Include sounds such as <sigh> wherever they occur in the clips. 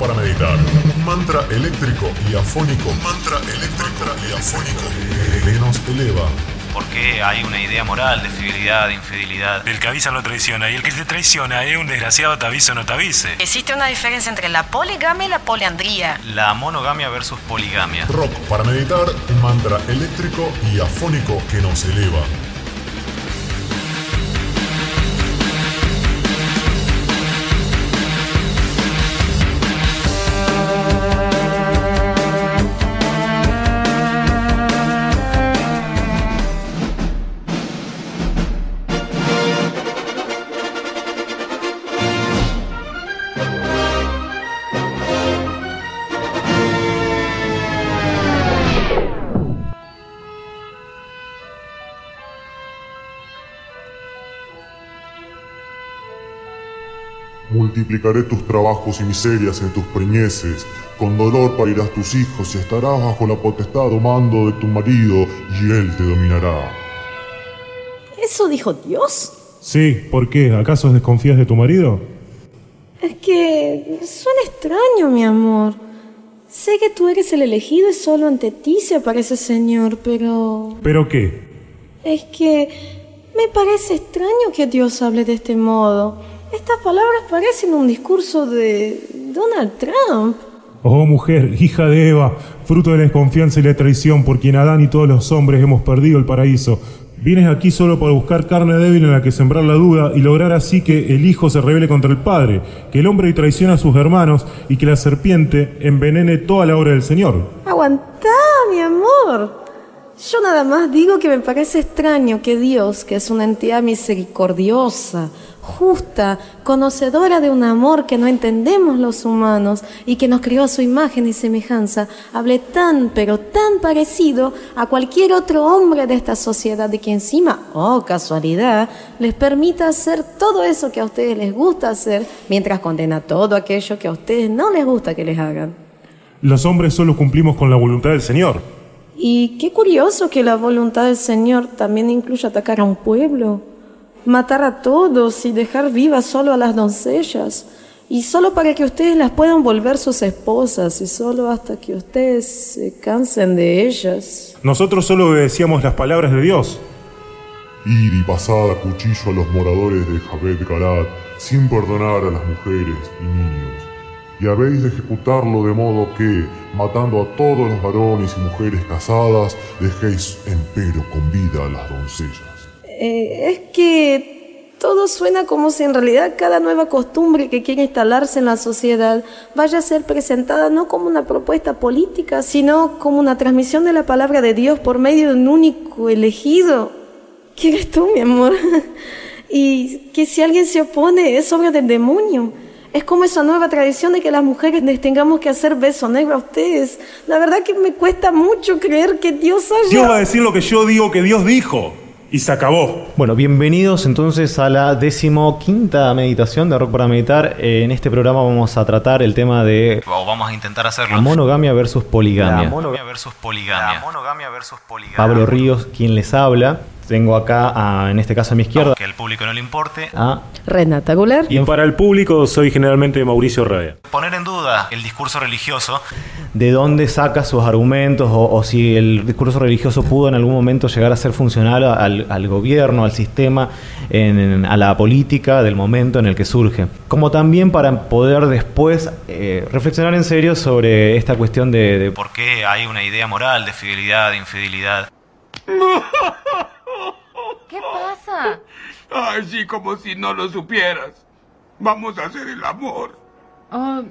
para meditar. Un mantra eléctrico y afónico. mantra eléctrico y afónico que nos eleva. Porque hay una idea moral de fidelidad, de infidelidad. El que avisa no traiciona y el que te traiciona es un desgraciado te avisa o no te avise. Existe una diferencia entre la poligamia y la poliandría. La monogamia versus poligamia. Rock para meditar. Un mantra eléctrico y afónico que nos eleva. Multiplicaré tus trabajos y miserias en tus preñeces, con dolor parirás tus hijos y estarás bajo la potestad o mando de tu marido y él te dominará. ¿Eso dijo Dios? Sí, ¿por qué? ¿Acaso desconfías de tu marido? Es que suena extraño, mi amor. Sé que tú eres el elegido y solo ante ti se aparece Señor, pero... ¿Pero qué? Es que me parece extraño que Dios hable de este modo. Estas palabras parecen un discurso de Donald Trump. Oh mujer, hija de Eva, fruto de la desconfianza y la traición por quien Adán y todos los hombres hemos perdido el paraíso. Vienes aquí solo para buscar carne débil en la que sembrar la duda y lograr así que el Hijo se rebele contra el Padre, que el hombre traicione a sus hermanos y que la serpiente envenene toda la obra del Señor. Aguantá, mi amor. Yo nada más digo que me parece extraño que Dios, que es una entidad misericordiosa, justa, conocedora de un amor que no entendemos los humanos y que nos crió a su imagen y semejanza, hable tan, pero tan parecido a cualquier otro hombre de esta sociedad y que encima, oh casualidad, les permita hacer todo eso que a ustedes les gusta hacer, mientras condena todo aquello que a ustedes no les gusta que les hagan. Los hombres solo cumplimos con la voluntad del Señor. Y qué curioso que la voluntad del Señor también incluye atacar a un pueblo, matar a todos y dejar vivas solo a las doncellas, y solo para que ustedes las puedan volver sus esposas, y solo hasta que ustedes se cansen de ellas. Nosotros solo obedecíamos las palabras de Dios. Ir y pasar a cuchillo a los moradores de Jabet Galat sin perdonar a las mujeres y niños. Y habéis de ejecutarlo de modo que, matando a todos los varones y mujeres casadas, dejéis empero con vida a las doncellas. Eh, es que todo suena como si en realidad cada nueva costumbre que quiere instalarse en la sociedad vaya a ser presentada no como una propuesta política, sino como una transmisión de la palabra de Dios por medio de un único elegido. ¿Quién eres tú, mi amor? <laughs> y que si alguien se opone es obra del demonio. Es como esa nueva tradición de que las mujeres les tengamos que hacer beso negro a ustedes. La verdad que me cuesta mucho creer que Dios haya... Dios va a decir lo que yo digo que Dios dijo. Y se acabó. Bueno, bienvenidos entonces a la decimoquinta meditación de Rock para Meditar. Eh, en este programa vamos a tratar el tema de. O vamos a intentar hacerlo. La monogamia versus poligamia. La monogamia versus poligamia. La monogamia versus poligamia. Pablo Ríos, quien les habla. Tengo acá, a, en este caso a mi izquierda, Que al público no le importe. a Renata Gular. Y para el público soy generalmente Mauricio Raya. Poner en duda el discurso religioso. de dónde saca sus argumentos o, o si el discurso religioso pudo en algún momento llegar a ser funcional al, al gobierno, al sistema, en- en- a la política del momento en el que surge. Como también para poder después eh, reflexionar en serio sobre esta cuestión de, de ¿Por qué hay una idea moral de fidelidad, de infidelidad? ¿Qué pasa? Ay, sí, como si no lo supieras. Vamos a hacer el amor. Oh,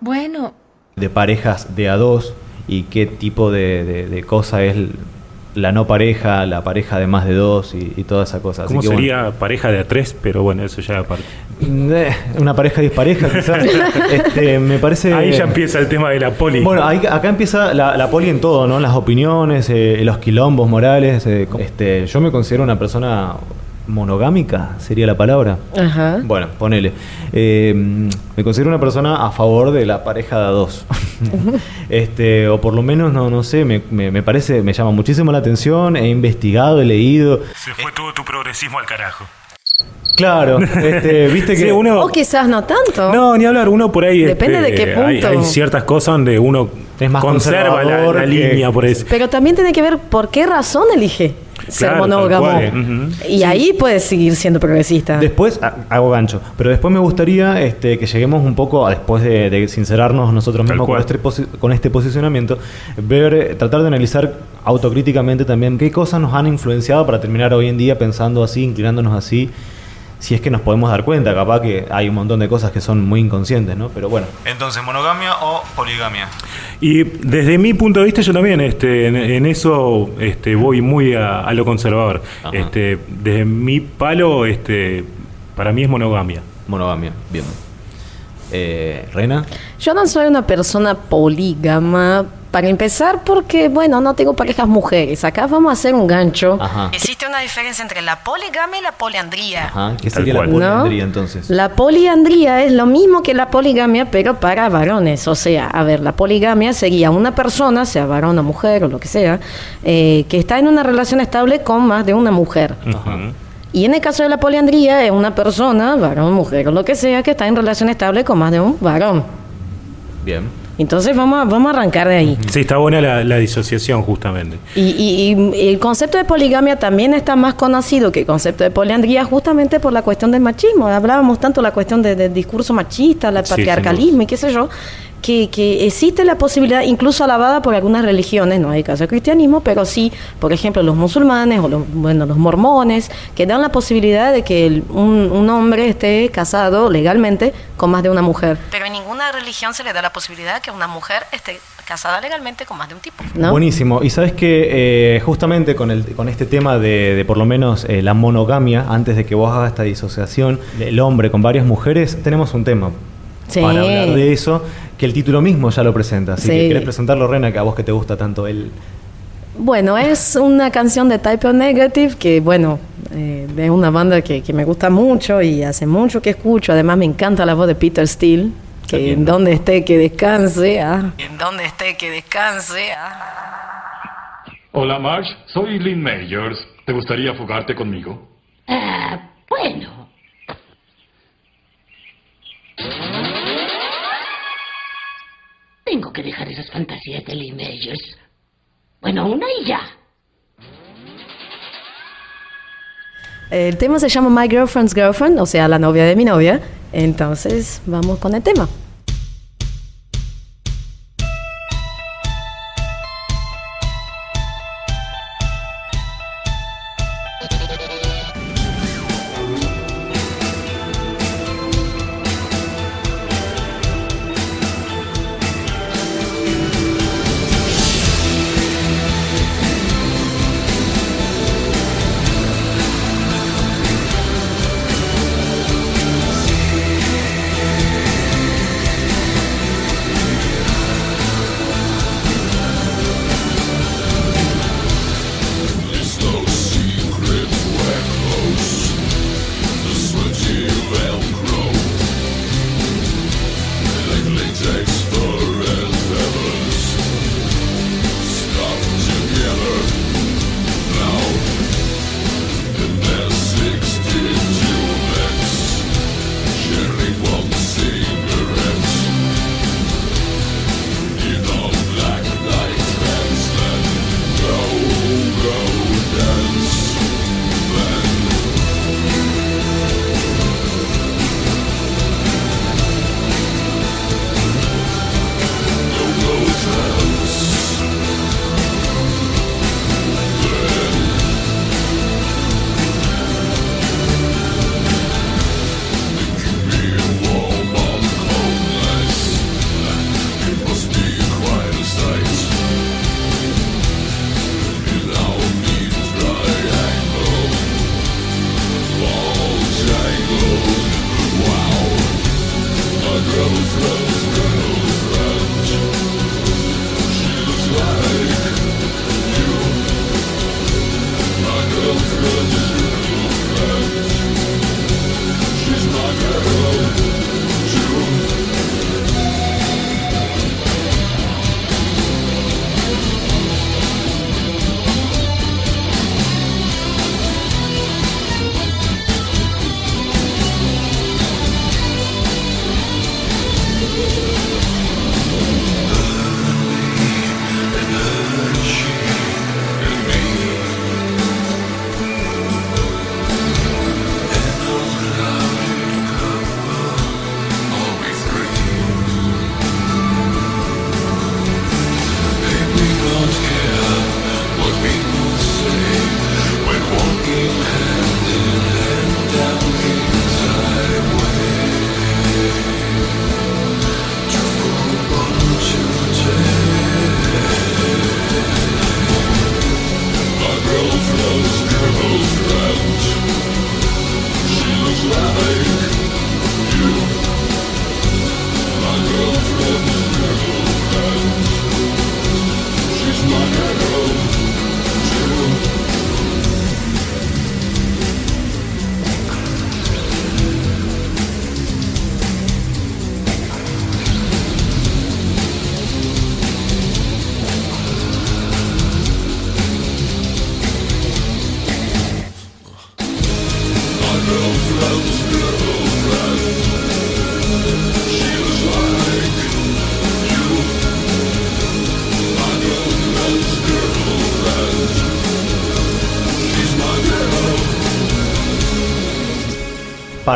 bueno, de parejas de a dos y qué tipo de, de- de cosa es la no pareja, la pareja de más de dos y, y toda esa cosa. Así ¿Cómo bueno. sería pareja de a tres? Pero bueno, eso ya aparte. Eh, Una pareja dispareja, quizás. <laughs> este, me parece. Ahí ya empieza el tema de la poli. Bueno, ahí- acá empieza la, la poli en todo, ¿no? Las opiniones, eh, los quilombos morales. eh, este, yo me considero una persona monogámica, sería la palabra. Ajá. Bueno, ponele. Eh, me considero una persona a favor de la pareja de a dos. <laughs> este, o por lo menos, no, no sé, me, me- me parece, me llama muchísimo la atención, he investigado, he leído. Se fue todo tu progresismo al carajo. Claro, este, <laughs> viste que. Sí, uno- O quizás no tanto. No, ni hablar, uno por ahí. Depende este, de qué punto. Hay, hay ciertas cosas donde uno Es más conserva la, conservador la que- línea por eso. Pero también tiene que ver por qué razón elige ser Claro, monógamo. Y ahí puedes seguir siendo progresista. Después ha- hago gancho, pero después me gustaría este, que lleguemos un poco, a, después de, de sincerarnos nosotros mismos con este, con este posicionamiento, ver, eh, tratar de analizar autocríticamente también qué cosas nos han influenciado para terminar hoy en día pensando así, inclinándonos así, si es que nos podemos dar cuenta, capaz que hay un montón de cosas que son muy inconscientes, ¿no? Pero bueno. Entonces, monogamia o poligamia. Y desde mi punto de vista, yo también este, en, en eso este, voy muy a, a lo conservador. Ajá. Este, desde mi palo, este, para mí es monogamia. Monogamia, bien. Eh, Rena. Yo no soy una persona polígama. Para empezar, porque, bueno, no tengo parejas mujeres. Acá vamos a hacer un gancho. Ajá. Existe una diferencia entre la poligamia y la poliandría. Ajá. ¿Qué sería la poliandría entonces? La poliandría es lo mismo que la poligamia, pero para varones. O sea, a ver, la poligamia sería una persona, sea varón o mujer o lo que sea, eh, que está en una relación estable con más de una mujer. Ujú. Y en el caso de la poliandría es una persona, varón, mujer o lo que sea, que está en relación estable con más de un varón. Bien. Entonces vamos a, vamos a arrancar de ahí. Sí, está buena la, la disociación justamente. Y, y- y el concepto de poligamia también está más conocido que el concepto de poliandría justamente por la cuestión del machismo. Hablábamos tanto la cuestión de- del discurso machista, el Sí, patriarcalismo y qué sé yo, que, que existe la posibilidad, incluso alabada por algunas religiones, no hay caso del cristianismo, pero sí, por ejemplo, los musulmanes o los, bueno, los mormones, que dan la posibilidad de que el- un, un hombre esté casado legalmente con más de una mujer. Pero en ninguna religión se le da la posibilidad que una mujer esté casada legalmente con más de un tipo. ¿no? Buenísimo. Y sabes que eh, justamente con, el, con este tema de, de por lo menos eh, la monogamia, antes de que vos hagas esta disociación, del hombre con varias mujeres, tenemos un tema Sí. para hablar de eso, que el título mismo ya lo presenta. Así Sí. que querés presentarlo, Rena, que a vos que te gusta tanto el... Bueno, es una canción de Type O Negative que, bueno, eh, de una banda que, que me gusta mucho y hace mucho que escucho. Además, me encanta la voz de Peter Steele, que También, en ¿no? donde esté, que descanse. ah. En donde esté, que descanse. ah. Hola Marge, soy Lynn Majors. ¿Te gustaría fugarte conmigo? Ah, bueno. Tengo que dejar esas fantasías de Lee. Bueno, una y ya. El tema se llama My Girlfriend's Girlfriend, o sea, la novia de mi novia. Entonces, vamos con el tema.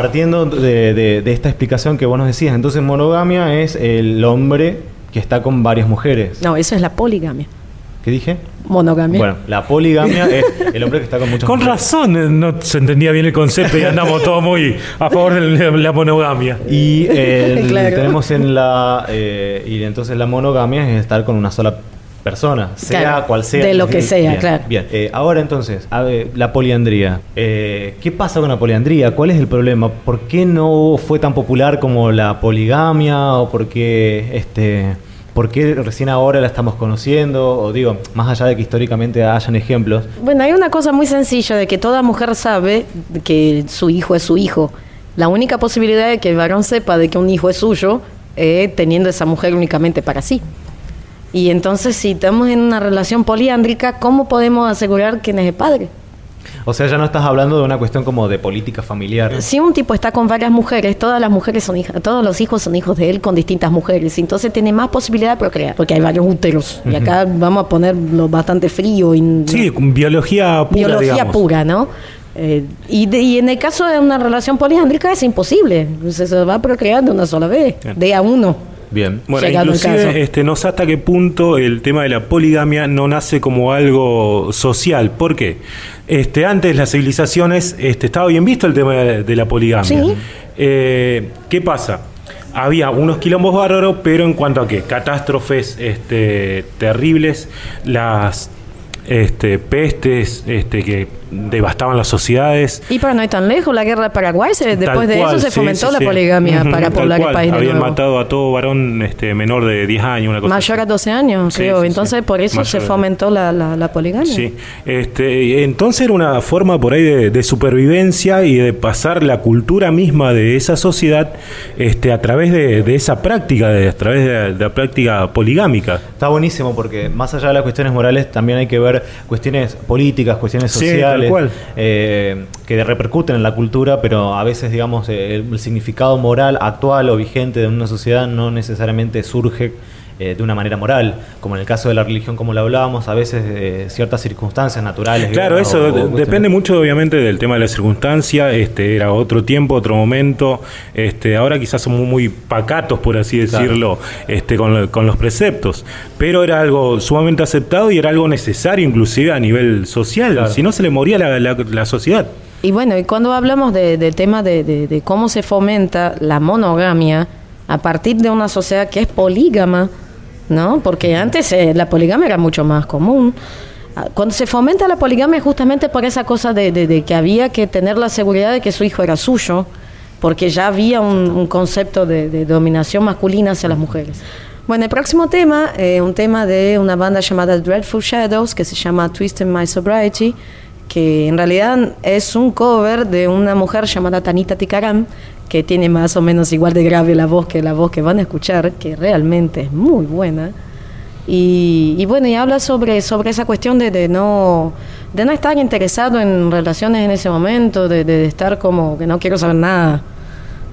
Partiendo de, de- de esta explicación que vos nos decías, entonces monogamia es el hombre que está con varias mujeres. No, eso es la poligamia. ¿Qué dije? Monogamia. Bueno, la poligamia es el hombre que está con muchas Con mujeres. razón eh, no se entendía bien el concepto y andamos todos muy a favor de la- monogamia. Y <laughs> el- Claro. tenemos en la. eh, y entonces la monogamia es estar con una sola persona, sea Claro, cual sea. de lo que sea, Bien, claro. Bien, Eh, ahora entonces, a ver, la poliandría. Eh, ¿Qué pasa con la poliandría? ¿Cuál es el problema? ¿Por qué no fue tan popular como la poligamia? ¿O por qué, este, por qué recién ahora la estamos conociendo? O digo, más allá de que históricamente hayan ejemplos. Bueno, hay una cosa muy sencilla de que toda mujer sabe que su hijo es su hijo. La única posibilidad de que el varón sepa de que un hijo es suyo es teniendo esa mujer únicamente para sí. Y entonces, si estamos en una relación poliándrica, ¿cómo podemos asegurar quién es el padre? O sea, ya no estás hablando de una cuestión como de política familiar. Si un tipo está con varias mujeres, todas las mujeres son hijas, todos los hijos son hijos de él con distintas mujeres, entonces tiene más posibilidad de procrear, porque hay varios úteros. Y acá vamos a ponerlo bastante frío y Sí, biología pura, biología digamos. pura, ¿no? Eh, y, de- y en el caso de una relación poliándrica es imposible, se, se va de una sola vez, de a uno. Bien. Bueno, Llegado inclusive este, no sé hasta qué punto el tema de la poligamia no nace como algo social. ¿Por qué? Este, antes las civilizaciones este, estaba bien visto el tema de, de la poligamia. Sí. Eh, ¿Qué pasa? Había unos quilombos bárbaros, pero en cuanto a qué? Catástrofes este, terribles, las este, pestes este, que devastaban las sociedades. Y para no ir tan lejos, la guerra de Paraguay, se- después de cual, eso se fomentó sí, la sí. poligamia para poblar el país de Habían nuevo. matado a todo varón este, menor de 10 años, una cosa Mayor a 12 años, Sí, creo. sí, Entonces, sí. por eso Mayor se fomentó la, la, la poligamia. Sí, este, entonces era una forma por ahí de, de supervivencia y de pasar la cultura misma de esa sociedad este, a través de, de esa práctica, de, a través de, la- de la práctica poligámica. Está buenísimo porque más allá de las cuestiones morales también hay que ver cuestiones políticas, cuestiones Sí, sociales tal cual. eh, que repercuten en la cultura, pero a veces digamos eh, el, el significado moral actual o vigente de una sociedad no necesariamente surge eh, de una manera moral, como en el caso de la religión como lo hablábamos, a veces de ciertas circunstancias naturales. Claro, eso o- o depende mucho obviamente del tema de la circunstancia, este, era otro tiempo, otro momento, este, ahora quizás somos muy pacatos, por así Claro. decirlo, este, con, lo- con los preceptos, pero era algo sumamente aceptado y era algo necesario inclusive a nivel social, Claro. si no se le moría la, la- la sociedad. Y bueno, y cuando hablamos de- del tema de, de- de cómo se fomenta la monogamia a partir de una sociedad que es polígama, ¿no? Porque antes eh, la poligamia era mucho más común. Ah, Cuando se fomenta la poligamia justamente por esa cosa de, que había que tener la seguridad de que su hijo era suyo, porque ya había un, concepto de, dominación masculina hacia las mujeres. Bueno, el próximo tema, eh, un tema de una banda llamada Dreadful Shadows, que se llama Twisting My Sobriety, que en realidad es un cover de una mujer llamada Tanita Tikaram, que tiene más o menos igual de grave la voz que la voz que van a escuchar, que realmente es muy buena. Y, y bueno, y habla sobre, sobre esa cuestión de, de no de no estar interesado en relaciones en ese momento, de, de estar como que no quiero saber nada.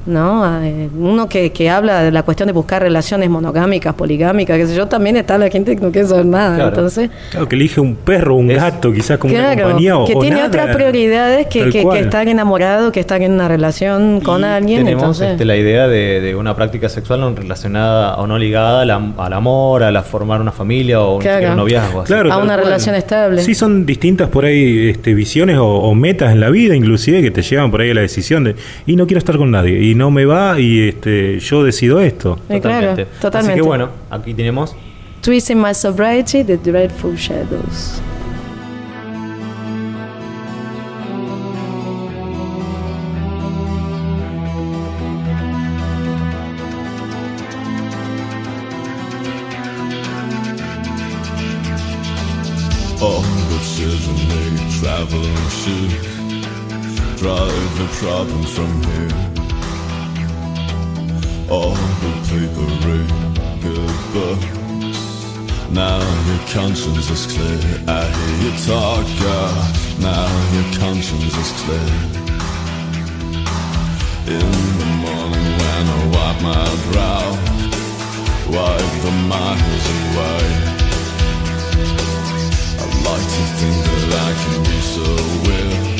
¿No? Eh, uno que, que habla de la cuestión de buscar relaciones monogámicas, poligámicas, qué sé yo, también está la gente que no quiere saber nada. Claro. Entonces, Claro, que elige un perro, un gato, quizás como una claro, compañía o que o tiene nada. otras prioridades que, que, que estar enamorado, que estar en una relación con alguien. Tenemos entonces, este, la idea de, de una práctica sexual no relacionada o no ligada al, am- al amor, a la formar una familia o Claro. un noviazgo. así. Claro, a una cual. relación estable. Sí, son distintas por ahí este, visiones o, o metas en la vida, inclusive, que te llevan por ahí a la decisión de, y no quiero estar con nadie, y no me va, y este, yo decido esto. Eh, claro, Totalmente. totalmente. Así que bueno, aquí tenemos Twisting My Sobriety, The Dreadful Shadows. Is clear I hear you talk, girl Now your conscience is clear In the morning when I wipe my brow Wipe the miles away I like to think that I can be so real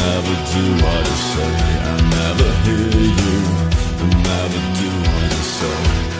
never do what I say. I never hear you. I never do what you say.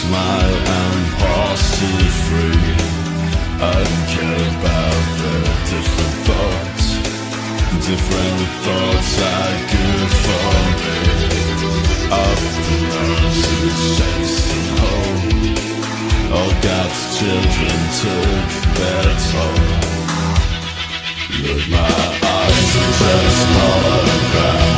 smile and parsley free. I don't care about the different thoughts. Different thoughts are good for me. Afternoons and chasing home. All God's children took their toll. Look, my eyes are just holograms.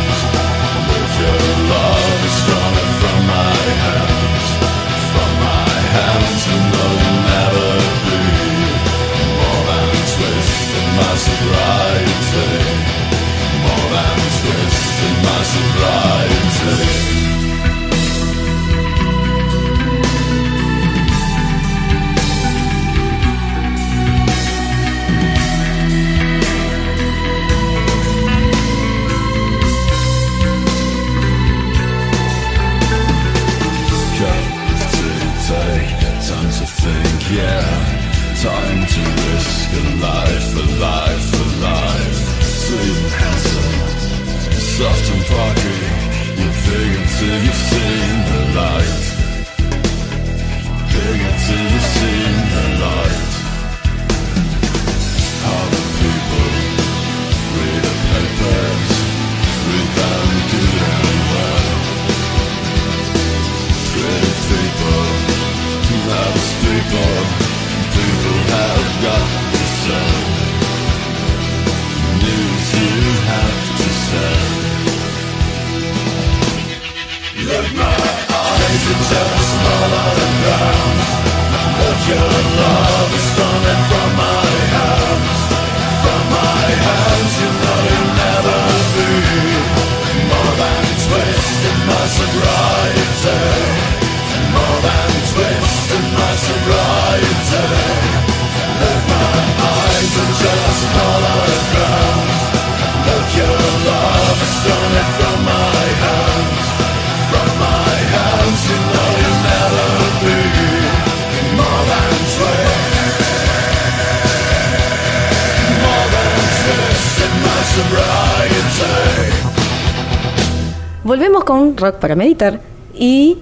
Rock para meditar y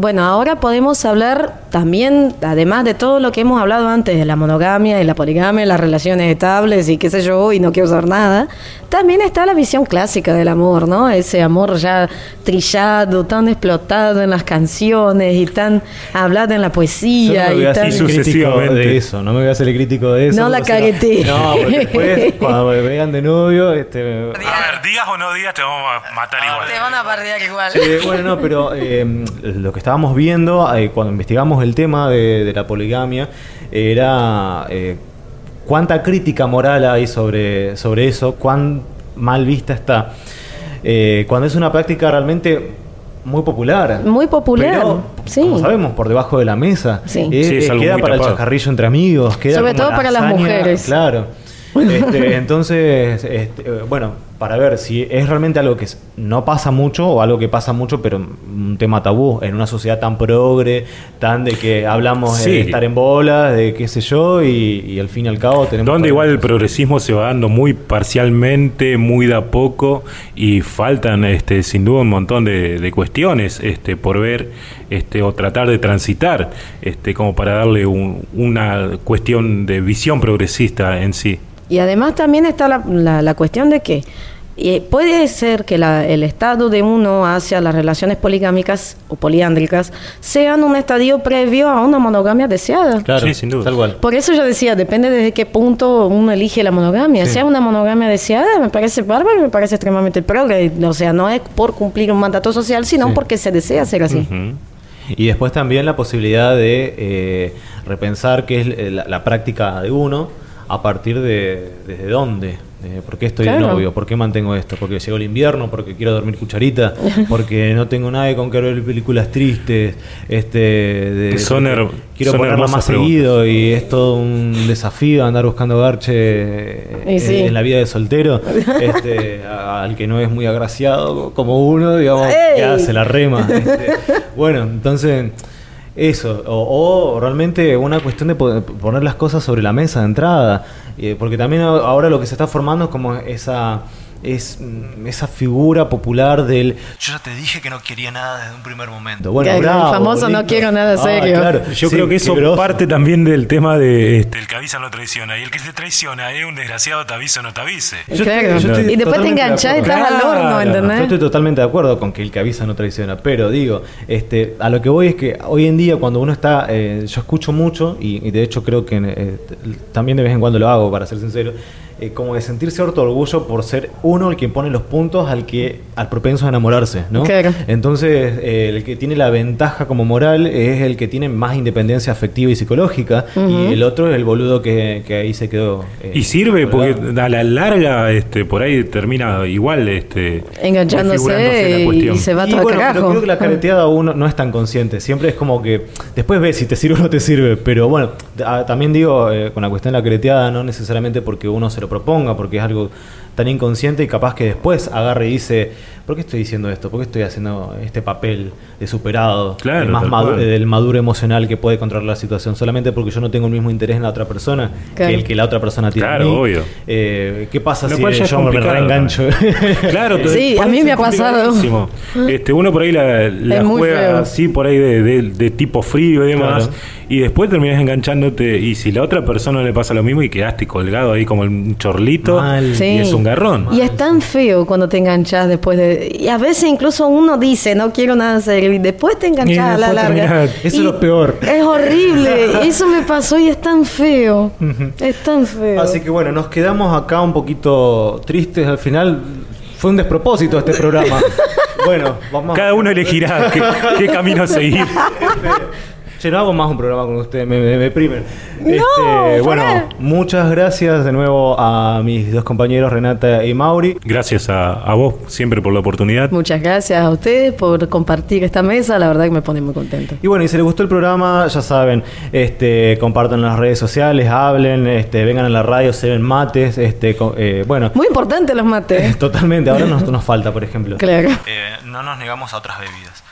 bueno, ahora podemos hablar también, además de todo lo que hemos hablado antes, de la monogamia y la poligamia, las relaciones estables y qué sé yo, y no quiero usar nada, también está la visión clásica del amor, ¿no? Ese amor ya trillado, tan explotado en las canciones y tan hablado en la Yo poesía no me voy y a tan... crítico de eso, no me voy a hacer el crítico de eso. No la cagueté. No, porque después, <laughs> cuando me vean de novio, este, A ver, digas o no digas, te vamos a matar igual. Te van a pardear igual. Sí, bueno, no, pero eh, lo que estábamos viendo eh, cuando investigamos el tema de, de la poligamia era eh, cuánta crítica moral hay sobre, sobre eso, cuán mal vista está. Eh, cuando es una práctica realmente muy popular. Muy popular, Pero, sí. como sabemos, por debajo de la mesa. Sí. Eh, Sí, es eh, algo queda muy para el chacarrillo entre amigos. Queda Sobre como todo para las mujeres. Claro. <laughs> Este, entonces, este, bueno, para ver si es realmente algo que no pasa mucho o algo que pasa mucho, pero un tema tabú en una sociedad tan progre, tan de que hablamos Sí. de estar en bolas, de qué sé yo, y, y al fin y al cabo tenemos... Donde igual el progresismo se va dando muy parcialmente, muy de a poco, y faltan este, sin duda un montón de, de cuestiones este, por ver este, o tratar de transitar, este, como para darle un- una cuestión de visión progresista en sí. Y además también está la, la- la cuestión de que eh, puede ser que la- el estado de uno hacia las relaciones poligámicas o poliándricas sean un estadio previo a una monogamia deseada. Claro, Sí, sin duda. Tal cual. Por eso yo decía, depende desde qué punto uno elige la monogamia. Sí. Sea una monogamia deseada, me parece bárbaro, me parece extremadamente progre. O sea, no es por cumplir un mandato social, sino Sí. porque se desea ser así. Y después también la posibilidad de eh, repensar qué es eh, la, la práctica de uno a partir de desde dónde. Eh, ¿Por qué estoy de Claro. novio? ¿Por qué mantengo esto? ¿Porque llegó el invierno? ¿Porque quiero dormir cucharita? <laughs> ¿Porque no tengo nadie con que ver películas tristes? Este, de- Son de- her- quiero son ponerla más preguntas. seguido y es todo un desafío andar buscando garche eh, sí. en la vida de soltero <laughs> este, a- al que no es muy agraciado como uno, digamos, que ¡Ey! hace la rema. este. <laughs> bueno, entonces eso, o, o realmente una cuestión de po- poner las cosas sobre la mesa de entrada, eh, porque también ahora lo que se está formando es como esa es mm, esa figura popular del yo ya te dije que no quería nada desde un primer momento. Bueno, el bravo, famoso no quiero nada Ah, serio. claro. Yo Sí, creo que eso groso. parte también del tema de este, El que avisa no traiciona. Y el que te traiciona es un desgraciado, te avisa o no te avise. Yo Claro. estoy- yo estoy y después te totalmente de enganchás y estás al horno, Claro. ¿entendés? Yo estoy totalmente de acuerdo con que el que avisa no traiciona, pero digo, este, a lo que voy es que hoy en día cuando uno está, eh, yo escucho mucho y, y de hecho creo que eh, también de vez en cuando lo hago, para ser sincero, eh, como de sentirse harto orgullo por ser uno el que pone los puntos al que al propenso a enamorarse, ¿no? Claro. Entonces eh, el que tiene la ventaja como moral es el que tiene más independencia afectiva y psicológica y el otro es el boludo que, que ahí se quedó. eh, Y sirve porque a la larga este, por ahí termina igual este, Enganchándose la y se va Y todo bueno, al pero creo que la careteada uno no es tan consciente. Siempre es como que después ves si te sirve o no te sirve. Pero bueno, a- también digo, eh, con la cuestión de la careteada, no necesariamente porque uno se lo proponga, porque es algo tan inconsciente y capaz que después agarre y dice, ¿por qué estoy diciendo esto? ¿Por qué estoy haciendo este papel de superado? Claro, más madu- cual. del maduro emocional que puede controlar la situación. Solamente porque yo no tengo el mismo interés en la otra persona Claro. que el que la otra persona tiene. en Claro, mí. obvio. Eh, ¿Qué pasa Lo si yo me reengancho? <laughs> Claro, te- Sí, a mí me ha pasado. Este, uno por ahí la, la juega así, por ahí de, de- de tipo frío y demás. Claro. Y después terminas enganchándote. Y si la otra persona le pasa lo mismo y quedaste colgado ahí como un chorlito, Mal. Sí. y es un garrón. Y es tan feo cuando te enganchas después de... Y a veces incluso uno dice, no quiero nada serio, y después te enganchas Y a la larga. Eso es Y lo peor. Es horrible. <laughs> Eso me pasó y es tan feo. Es tan feo. Así que bueno, nos quedamos acá un poquito tristes al final. Fue un despropósito este programa. <laughs> bueno, vamos Cada uno elegirá qué, qué camino seguir. <laughs> Che, no hago más un programa con ustedes, me, me, me deprimen. No, Este, bueno, muchas gracias de nuevo a mis dos compañeros, Renata y Mauri. Gracias a, a vos siempre por la oportunidad. Muchas gracias a ustedes por compartir esta mesa. La verdad que me pone muy contento. Y bueno, y si les gustó el programa, ya saben, este, compartan en las redes sociales, hablen, este, vengan a la radio, se ven mates, este, eh, bueno, Muy importante los mates. <laughs> totalmente. Ahora nos, <laughs> nos falta, por ejemplo. Claro. Eh, no nos negamos a otras bebidas.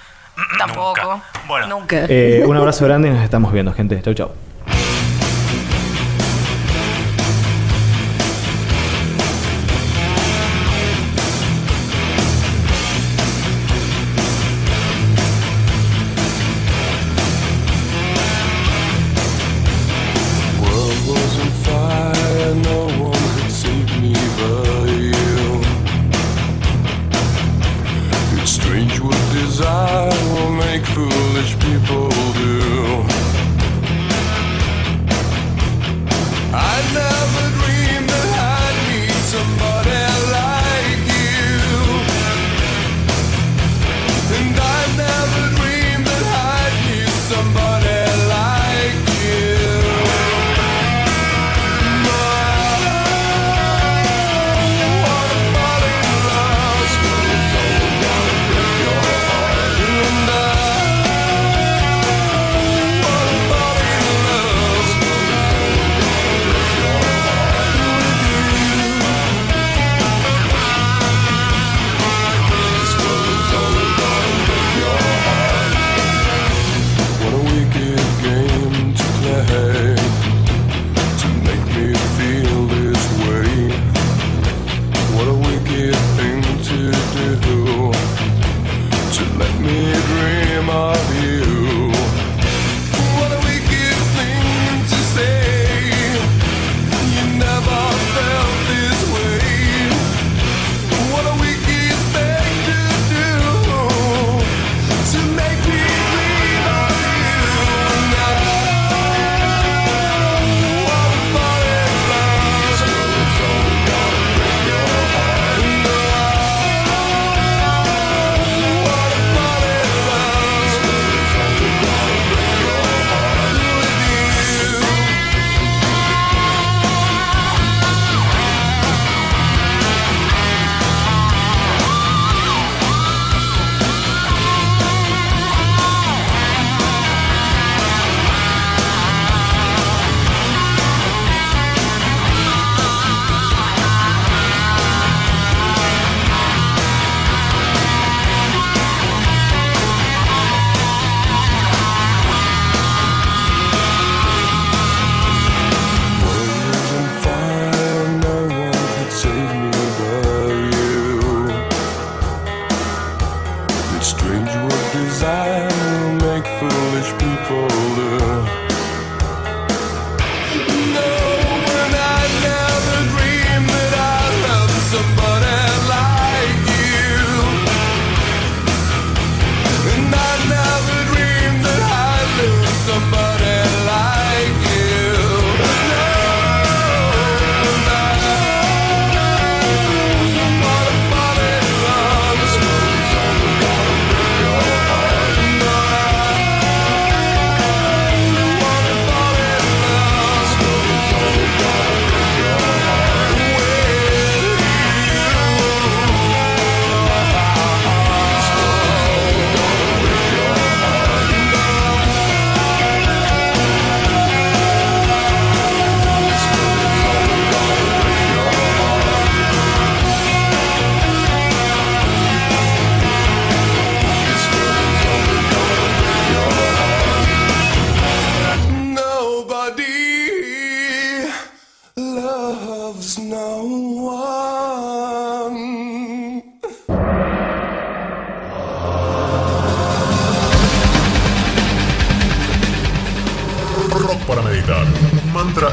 Tampoco. Bueno, Nunca. Eh, un abrazo grande y nos estamos viendo, gente. Chau, chau.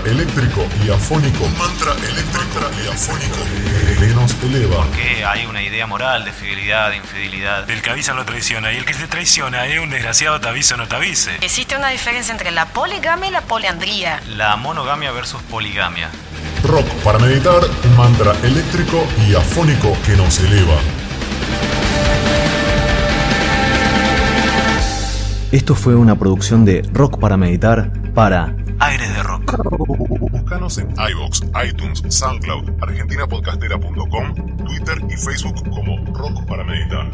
Eléctrico y afónico. Mantra eléctrico y afónico que nos eleva. Porque hay una idea moral de fidelidad, de infidelidad. El que avisa no traiciona y el que te traiciona es un desgraciado te avisa o no te avise. Existe una diferencia entre la poligamia y la poliandría. La monogamia versus poligamia. Rock para meditar. Un mantra eléctrico y afónico que nos eleva. Esto fue una producción de Rock para Meditar para Aires de Rock. Búscanos en iVoox, iTunes, SoundCloud, argentinapodcastera.com, Twitter y Facebook como Rock para Meditar.